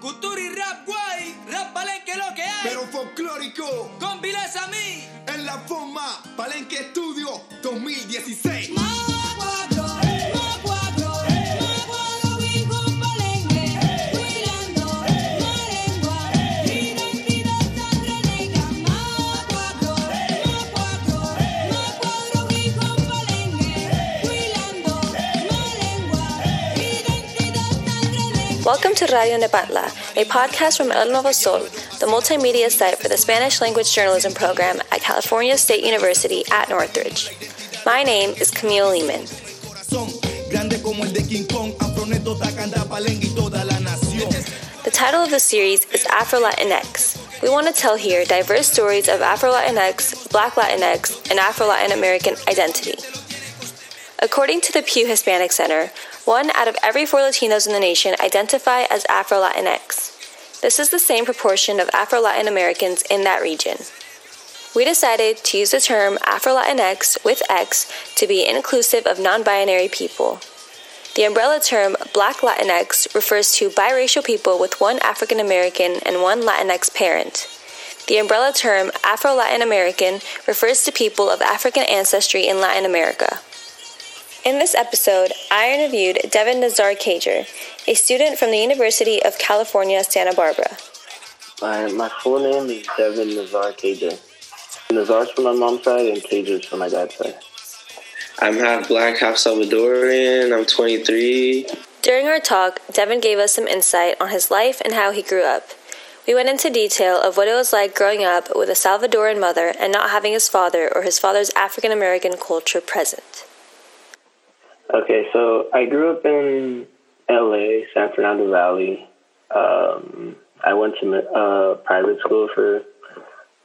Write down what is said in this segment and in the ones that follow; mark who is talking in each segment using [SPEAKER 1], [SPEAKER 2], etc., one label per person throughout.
[SPEAKER 1] Cultura y rap guay, rap palenque lo que hay.
[SPEAKER 2] Pero folclórico,
[SPEAKER 1] Con Viles a mí.
[SPEAKER 2] en la forma, Palenque Estudio 2016.
[SPEAKER 3] Welcome to Radio Nepantla, a podcast from El Nuevo Sol, the multimedia site for the Spanish language journalism program at California State University at Northridge. My name is Camille
[SPEAKER 2] Lehmann.
[SPEAKER 3] The title of the series is Afro Latinx. We want to tell here diverse stories of Afro Latinx, Black Latinx, and Afro Latin American identity. According to the Pew Hispanic Center, one out of every four Latinos in the nation identify as Afro Latinx. This is the same proportion of Afro Latin Americans in that region. We decided to use the term Afro Latinx with X to be inclusive of non binary people. The umbrella term Black Latinx refers to biracial people with one African American and one Latinx parent. The umbrella term Afro Latin American refers to people of African ancestry in Latin America. In this episode, I interviewed Devin Nazar Cager, a student from the University of California, Santa Barbara.
[SPEAKER 4] My, my full name is Devin Nazar Cager. Nazar's from my mom's side and Cager's from my dad's side.
[SPEAKER 5] I'm half black, half Salvadorian. I'm 23.
[SPEAKER 3] During our talk, Devin gave us some insight on his life and how he grew up. We went into detail of what it was like growing up with a Salvadoran mother and not having his father or his father's African American culture present.
[SPEAKER 4] Okay, so I grew up in LA, San Fernando Valley. Um, I went to uh, private school for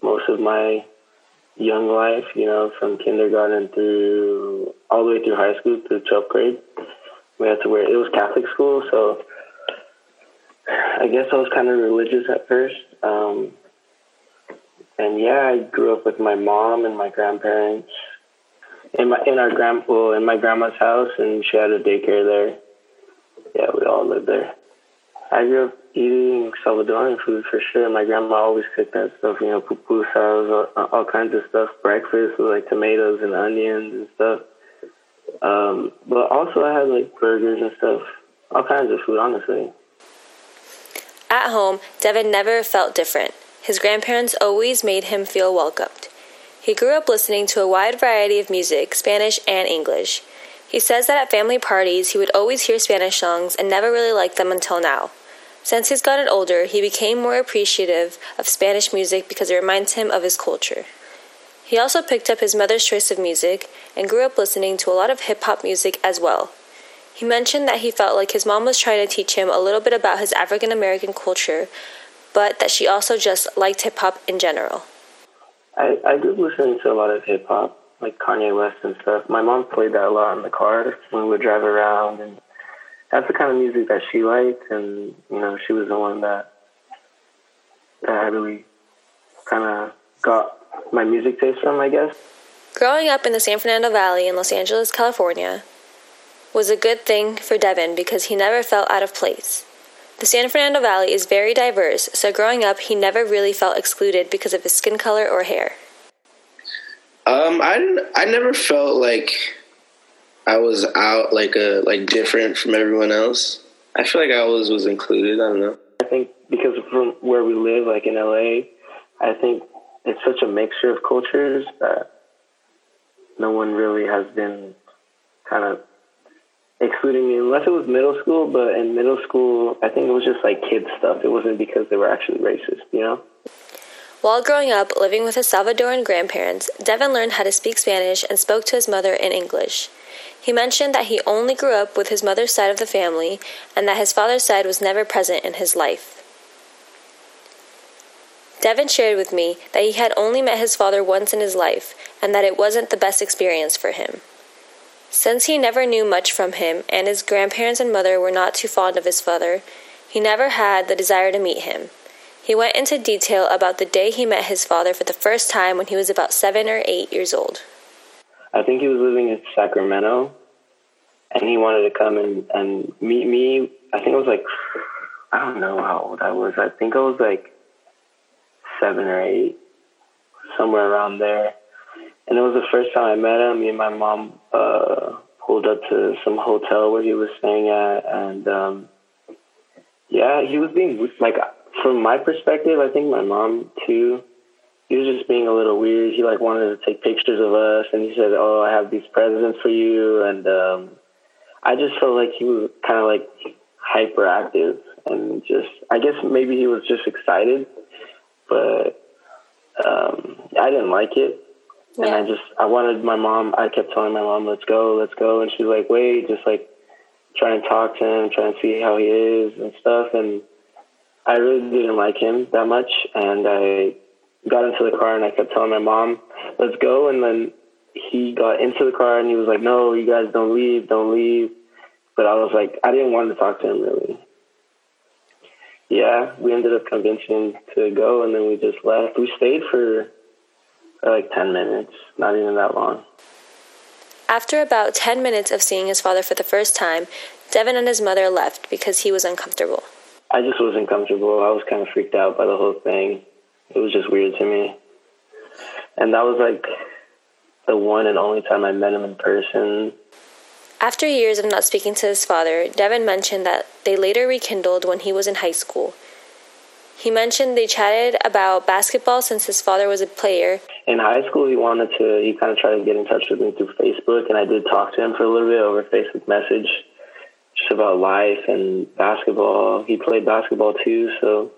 [SPEAKER 4] most of my young life, you know, from kindergarten through all the way through high school through 12th grade. We had to wear, it was Catholic school, so I guess I was kind of religious at first. Um, and yeah, I grew up with my mom and my grandparents in my in our grand well, in my grandma's house, and she had a daycare there. Yeah, we all lived there. I grew up eating Salvadoran food for sure. My grandma always cooked that stuff, you know, pupusas, all, all kinds of stuff. Breakfast with like tomatoes and onions and stuff. Um, but also I had like burgers and stuff, all kinds of food, honestly.
[SPEAKER 3] At home, Devin never felt different. His grandparents always made him feel welcomed. He grew up listening to a wide variety of music, Spanish and English. He says that at family parties, he would always hear Spanish songs and never really liked them until now. Since he's gotten older, he became more appreciative of Spanish music because it reminds him of his culture. He also picked up his mother's choice of music and grew up listening to a lot of hip hop music as well. He mentioned that he felt like his mom was trying to teach him a little bit about his African American culture, but that she also just liked hip hop in general.
[SPEAKER 4] I, I grew up listening to a lot of hip hop, like Kanye West and stuff. My mom played that a lot in the car when we would drive around, and that's the kind of music that she liked. And you know, she was the one that that I really kind of got my music taste from, I guess.
[SPEAKER 3] Growing up in the San Fernando Valley in Los Angeles, California, was a good thing for Devin because he never felt out of place. The San Fernando Valley is very diverse, so growing up, he never really felt excluded because of his skin color or hair.
[SPEAKER 5] Um, I I never felt like I was out like a like different from everyone else. I feel like I always was included. I don't know.
[SPEAKER 4] I think because from where we live, like in LA, I think it's such a mixture of cultures that no one really has been kind of excluding me unless it was middle school. But in middle school, I think it was just like kid stuff. It wasn't because they were actually racist, you know?
[SPEAKER 3] While growing up living with his Salvadoran grandparents, Devin learned how to speak Spanish and spoke to his mother in English. He mentioned that he only grew up with his mother's side of the family and that his father's side was never present in his life. Devin shared with me that he had only met his father once in his life and that it wasn't the best experience for him. Since he never knew much from him and his grandparents and mother were not too fond of his father, he never had the desire to meet him. He went into detail about the day he met his father for the first time when he was about seven or eight years old.
[SPEAKER 4] I think he was living in Sacramento, and he wanted to come and, and meet me. I think it was like I don't know how old I was. I think I was like seven or eight, somewhere around there. And it was the first time I met him. Me and my mom uh, pulled up to some hotel where he was staying at, and um, yeah, he was being like, from my perspective, I think my mom too. He was just being a little weird. He like wanted to take pictures of us, and he said, "Oh, I have these presents for you," and um, I just felt like he was kind of like hyperactive and just I guess maybe he was just excited, but um, I didn't like it. And I just I wanted my mom. I kept telling my mom, "Let's go, let's go," and she's like, "Wait, just like try and talk to him, try and see how he is and stuff." And I really didn't like him that much, and I got into the car and I kept telling my mom, "Let's go," and then he got into the car and he was like, "No, you guys don't leave, don't leave." But I was like, I didn't want to talk to him really. Yeah, we ended up convincing him to go, and then we just left. We stayed for like ten minutes, not even that long.
[SPEAKER 3] After about 10 minutes of seeing his father for the first time, Devin and his mother left because he was uncomfortable.
[SPEAKER 4] I just wasn't comfortable. I was kind of freaked out by the whole thing. It was just weird to me. And that was like the one and only time I met him in person.
[SPEAKER 3] After years of not speaking to his father, Devin mentioned that they later rekindled when he was in high school. He mentioned they chatted about basketball since his father was a player.
[SPEAKER 4] In high school, he wanted to, he kind of tried to get in touch with me through Facebook, and I did talk to him for a little bit over Facebook message, just about life and basketball. He played basketball too, so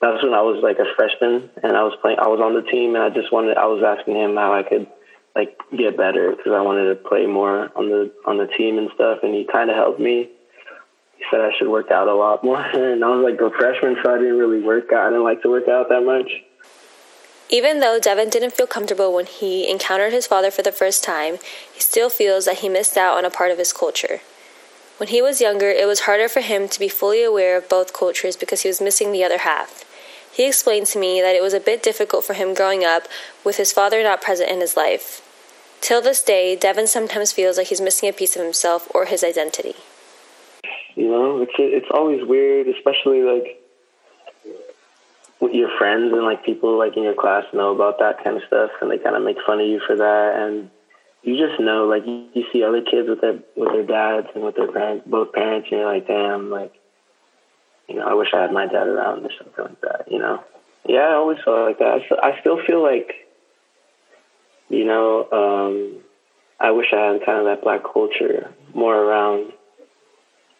[SPEAKER 4] that's when I was like a freshman, and I was playing, I was on the team, and I just wanted, I was asking him how I could like get better because I wanted to play more on the on the team and stuff, and he kind of helped me he said I should work out a lot more. And I was like a freshman, so I didn't really work out. I didn't like to work out that much.
[SPEAKER 3] Even though Devin didn't feel comfortable when he encountered his father for the first time, he still feels that he missed out on a part of his culture. When he was younger, it was harder for him to be fully aware of both cultures because he was missing the other half. He explained to me that it was a bit difficult for him growing up with his father not present in his life. Till this day, Devin sometimes feels like he's missing a piece of himself or his identity.
[SPEAKER 4] You know, it's it's always weird, especially like your friends and like people like in your class know about that kind of stuff, and they kind of make fun of you for that, and you just know like you, you see other kids with their with their dads and with their parents, both parents, and you're like, damn, like you know, I wish I had my dad around or something like that. You know, yeah, I always felt like that. I, I still feel like, you know, um, I wish I had kind of that black culture more around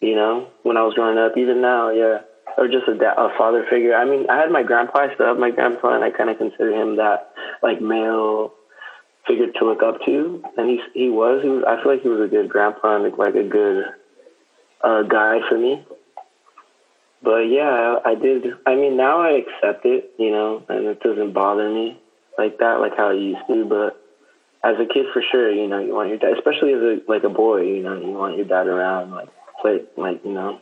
[SPEAKER 4] you know, when I was growing up, even now, yeah, or just a, da- a father figure. I mean, I had my grandpa, I still have my grandpa, and I kind of consider him that like male figure to look up to, and he he was. He was. I feel like he was a good grandpa and like a good uh, guy for me. But yeah, I I did. I mean, now I accept it, you know, and it doesn't bother me like that, like how it used to. But as a kid, for sure, you know, you want your dad, especially as a like a boy, you know, you want your dad around, like play, like, you know,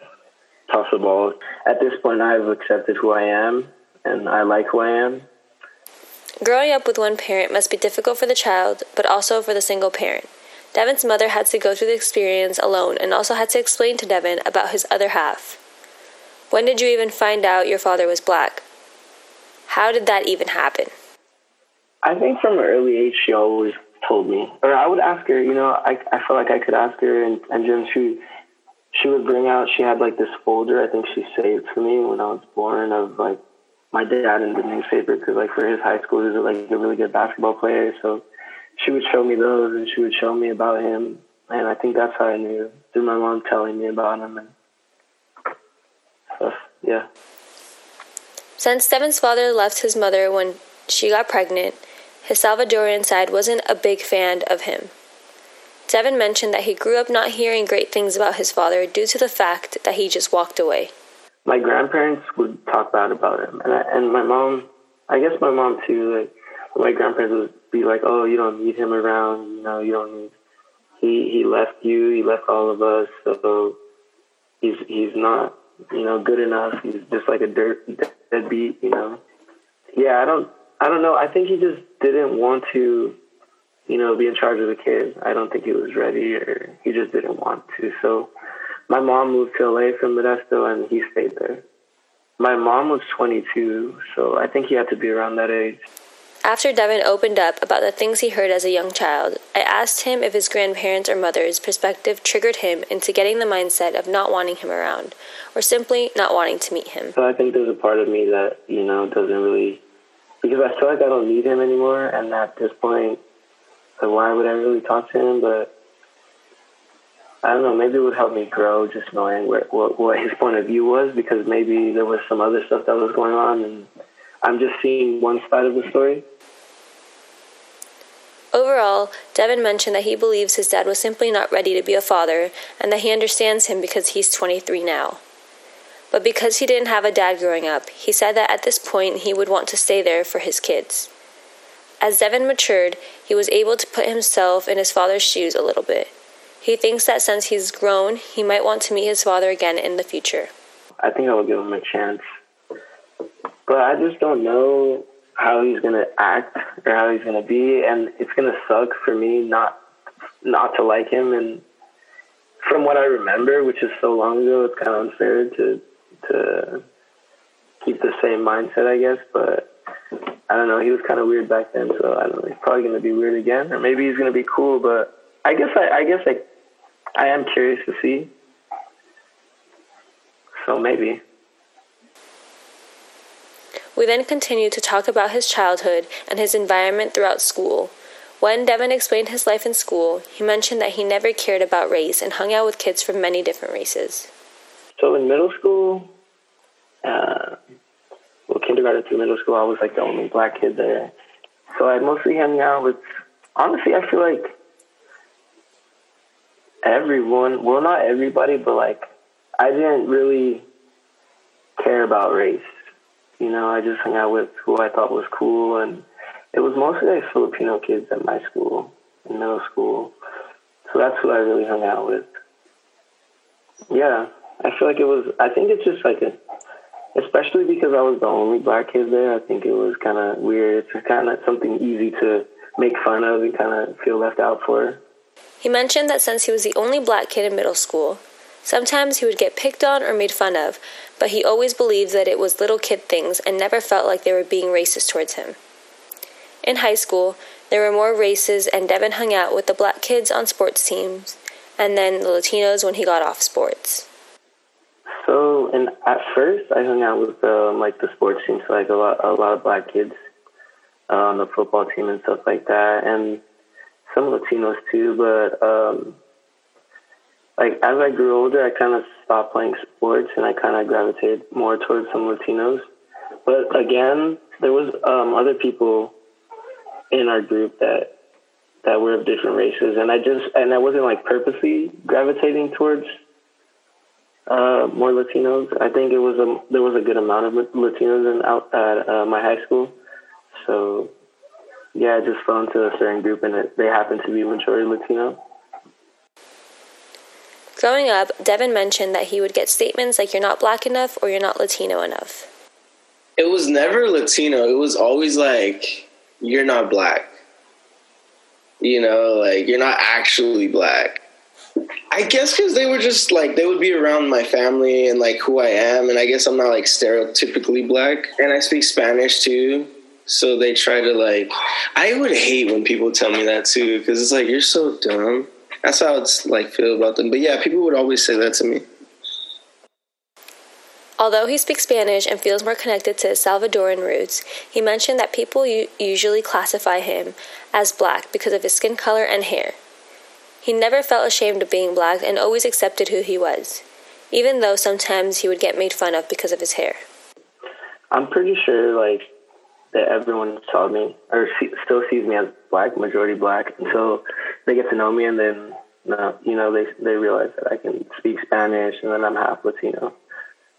[SPEAKER 4] ball. At this point, I've accepted who I am, and I like who I am.
[SPEAKER 3] Growing up with one parent must be difficult for the child, but also for the single parent. Devin's mother had to go through the experience alone and also had to explain to Devin about his other half. When did you even find out your father was black? How did that even happen?
[SPEAKER 4] I think from an early age, she always told me, or I would ask her. You know, I I felt like I could ask her, and and then she she would bring out. She had like this folder. I think she saved for me when I was born of like my dad in the newspaper because like for his high school, he was like a really good basketball player. So she would show me those, and she would show me about him. And I think that's how I knew through my mom telling me about him and stuff. Yeah.
[SPEAKER 3] Since Devin's father left his mother when she got pregnant, his Salvadorian side wasn't a big fan of him. Devin mentioned that he grew up not hearing great things about his father due to the fact that he just walked away.
[SPEAKER 4] My grandparents would talk bad about him, and, I, and my mom, I guess my mom too. Like my grandparents would be like, "Oh, you don't need him around. You know, you don't need. He he left you. He left all of us. So he's he's not you know good enough. He's just like a dirt deadbeat. You know. Yeah, I don't I don't know. I think he just didn't want to you know, be in charge of the kids. I don't think he was ready or he just didn't want to. So my mom moved to LA from Modesto and he stayed there. My mom was 22, so I think he had to be around that age.
[SPEAKER 3] After Devin opened up about the things he heard as a young child, I asked him if his grandparents or mother's perspective triggered him into getting the mindset of not wanting him around, or simply not wanting to meet him.
[SPEAKER 4] So I think there's a part of me that, you know, doesn't really, because I feel like I don't need him anymore, and at this point, like, why would I really talk to him? But I don't know, maybe it would help me grow just knowing where, what, what his point of view was, because maybe there was some other stuff that was going on, and I'm just seeing one side of the story.
[SPEAKER 3] Overall, Devin mentioned that he believes his dad was simply not ready to be a father and that he understands him because he's 23 now. But because he didn't have a dad growing up, he said that at this point he would want to stay there for his kids. As Devin matured, he was able to put himself in his father's shoes a little bit. He thinks that since he's grown, he might want to meet his father again in the future.
[SPEAKER 4] I think I will give him a chance. But I just don't know how he's gonna act or how he's gonna be, and it's gonna suck for me not not to like him. And from what I remember, which is so long ago, it's kind of unfair to to keep the same mindset, I guess. But I don't know. He was kind of weird back then, so I don't know. He's probably gonna be weird again, or maybe he's gonna be cool. But I guess I, I guess I I am curious to see. So maybe.
[SPEAKER 3] We then continued to talk about his childhood and his environment throughout school. When Devin explained his life in school, he mentioned that he never cared about race and hung out with kids from many different races.
[SPEAKER 4] So in middle school, uh, kindergarten through middle school, I was like the only black kid there. So I mostly hung out with, honestly, I feel like everyone, well, not everybody, but like I didn't really care about race. You know, I just hung out with who I thought was cool, and it was mostly like Filipino kids at my school, in middle school. So that's who I really hung out with. Yeah, I feel like it was. I think it's just like a, especially because I was the only black kid there. I think it was kind of weird. It's kind of something easy to make fun of and kind of feel left out for.
[SPEAKER 3] He mentioned that since he was the only black kid in middle school, Sometimes he would get picked on or made fun of, but he always believed that it was little kid things and never felt like they were being racist towards him. In high school, there were more races, and Devin hung out with the black kids on sports teams, and then the Latinos when he got off sports.
[SPEAKER 4] So, and at first, I hung out with um, like the sports team, so like a lot, a lot of black kids uh, on the football team and stuff like that, and some Latinos too. But um, like as I grew older, I kind of stopped playing sports and I kind of gravitated more towards some Latinos. But again, there was um, other people in our group that that were of different races, and I just and I wasn't like purposely gravitating towards uh, more Latinos. I think it was a there was a good amount of Latinos in out at uh, my high school, so yeah, I just fell into a certain group, and it, they happened to be majority Latino.
[SPEAKER 3] Growing up, Devin mentioned that he would get statements like, You're not black enough or you're not Latino enough.
[SPEAKER 5] It was never Latino. It was always like, You're not black. You know, like, you're not actually black. I guess because they were just like, they would be around my family and like who I am. And I guess I'm not like stereotypically black. And I speak Spanish too. So they try to like, I would hate when people tell me that too, because it's like, You're so dumb that's how it's like feel about them. But yeah, people would always say that to me.
[SPEAKER 3] Although he speaks Spanish and feels more connected to his Salvadoran roots, he mentioned that people usually classify him as black because of his skin color and hair. He never felt ashamed of being black and always accepted who he was, even though sometimes he would get made fun of because of his hair.
[SPEAKER 4] I'm pretty sure, like, that everyone saw me or see, still sees me as black, majority black, until they get to know me, and then uh, you know they they realize that I can speak Spanish, and then I'm half Latino.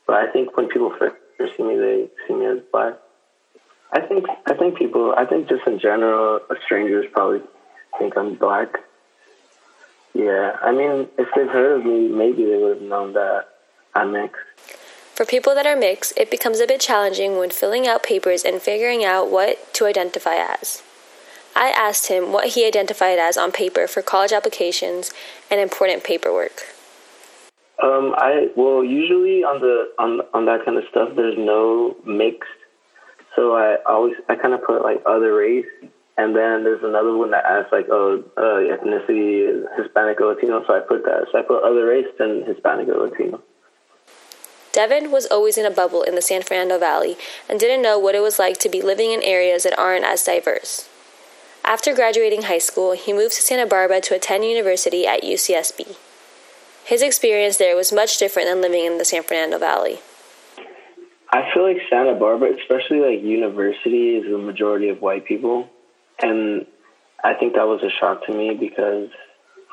[SPEAKER 4] But I think when people first see me, they see me as black. I think I think people I think just in general, strangers probably think I'm black. Yeah, I mean, if they've heard of me, maybe they would have known that I'm mixed.
[SPEAKER 3] For people that are mixed, it becomes a bit challenging when filling out papers and figuring out what to identify as. I asked him what he identified as on paper for college applications and important paperwork.
[SPEAKER 4] Um, I well usually on the on on that kind of stuff, there's no mixed. So I always I kind of put like other race, and then there's another one that asks like oh uh, ethnicity Hispanic or Latino. So I put that. So I put other race than Hispanic or Latino.
[SPEAKER 3] Devin was always in a bubble in the San Fernando Valley and didn't know what it was like to be living in areas that aren't as diverse. After graduating high school, he moved to Santa Barbara to attend university at UCSB. His experience there was much different than living in the San Fernando Valley.
[SPEAKER 4] I feel like Santa Barbara, especially like university, is the majority of white people, and I think that was a shock to me because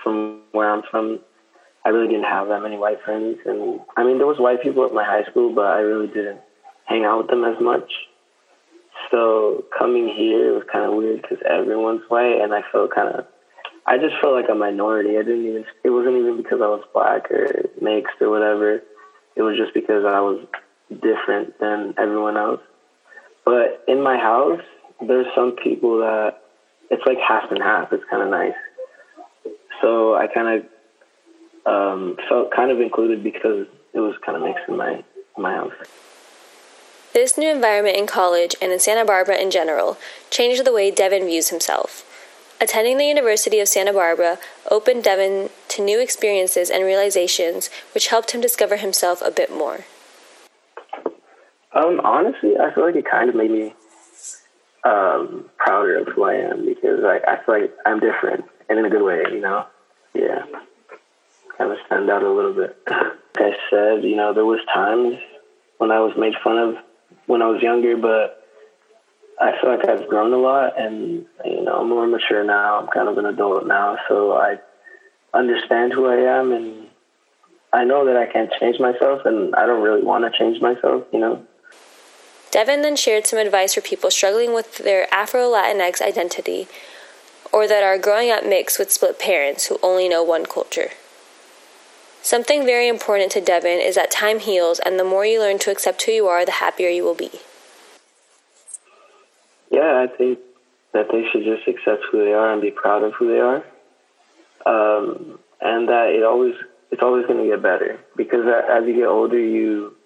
[SPEAKER 4] from where I'm from, I really didn't have that many white friends, and I mean there was white people at my high school, but I really didn't hang out with them as much. So coming here it was kind of weird because everyone's white, and I felt kind of I just felt like a minority. I didn't even. It wasn't even because I was black or mixed or whatever. It was just because I was different than everyone else. But in my house, there's some people that it's like half and half. It's kind of nice. So I kind of um, felt kind of included because it was kind of mixed in my my house.
[SPEAKER 3] This new environment in college and in Santa Barbara in general changed the way Devin views himself. Attending the University of Santa Barbara opened Devin to new experiences and realizations, which helped him discover himself a bit more.
[SPEAKER 4] Um, honestly, I feel like it kind of made me um, prouder of who I am because I, I feel like I'm different and in a good way, you know? Yeah. Kind of stand out a little bit. like I said, you know, there was times when I was made fun of when I was younger, but I feel like I've grown a lot and, you know, I'm more mature now. I'm kind of an adult now. So I understand who I am and I know that I can't change myself and I don't really want to change myself, you know.
[SPEAKER 3] Devin then shared some advice for people struggling with their Afro Latinx identity or that are growing up mixed with split parents who only know one culture. Something very important to Devin is that time heals, and the more you learn to accept who you are, the happier you will be.
[SPEAKER 4] Yeah, I think that they should just accept who they are and be proud of who they are, um, and that it always it's always going to get better because as you get older, you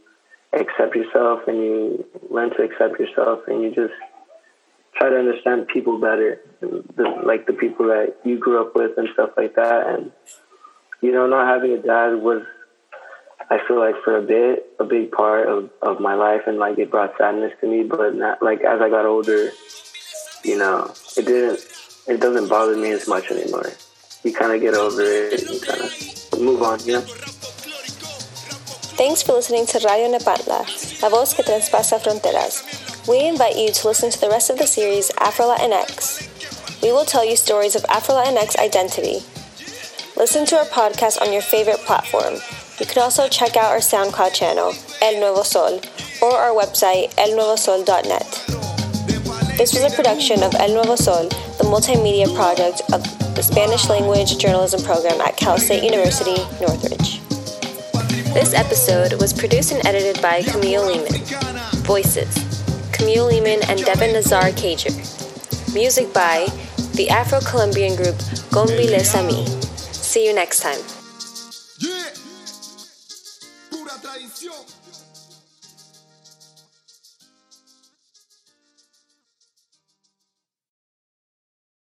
[SPEAKER 4] accept yourself and you learn to accept yourself and you just try to understand people better, the, like the people that you grew up with and stuff like that. And you know, not having a dad was I feel like for a bit, a big part of, of my life and like it brought sadness to me. But not, like as I got older, you know, it didn't, it doesn't bother me as much anymore. You kind of get over it and kind of move on, you know?
[SPEAKER 3] Thanks for listening to Radio Nepantla, la voz que traspasa fronteras. We invite you to listen to the rest of the series Afro Latinx. We will tell you stories of Afro Latinx identity. Listen to our podcast on your favorite platform you can also check out our SoundCloud channel, El Nuevo Sol, or our website, elnuevosol.net. This was a production of El Nuevo Sol, the multimedia project of the Spanish language journalism program at Cal State University, Northridge. This episode was produced and edited by Camille Lehmann. Voices Camille Lehmann and Devin Nazar Cager. Music by the Afro Colombian group Kombilesa Mi. See you next time.
[SPEAKER 2] tradición.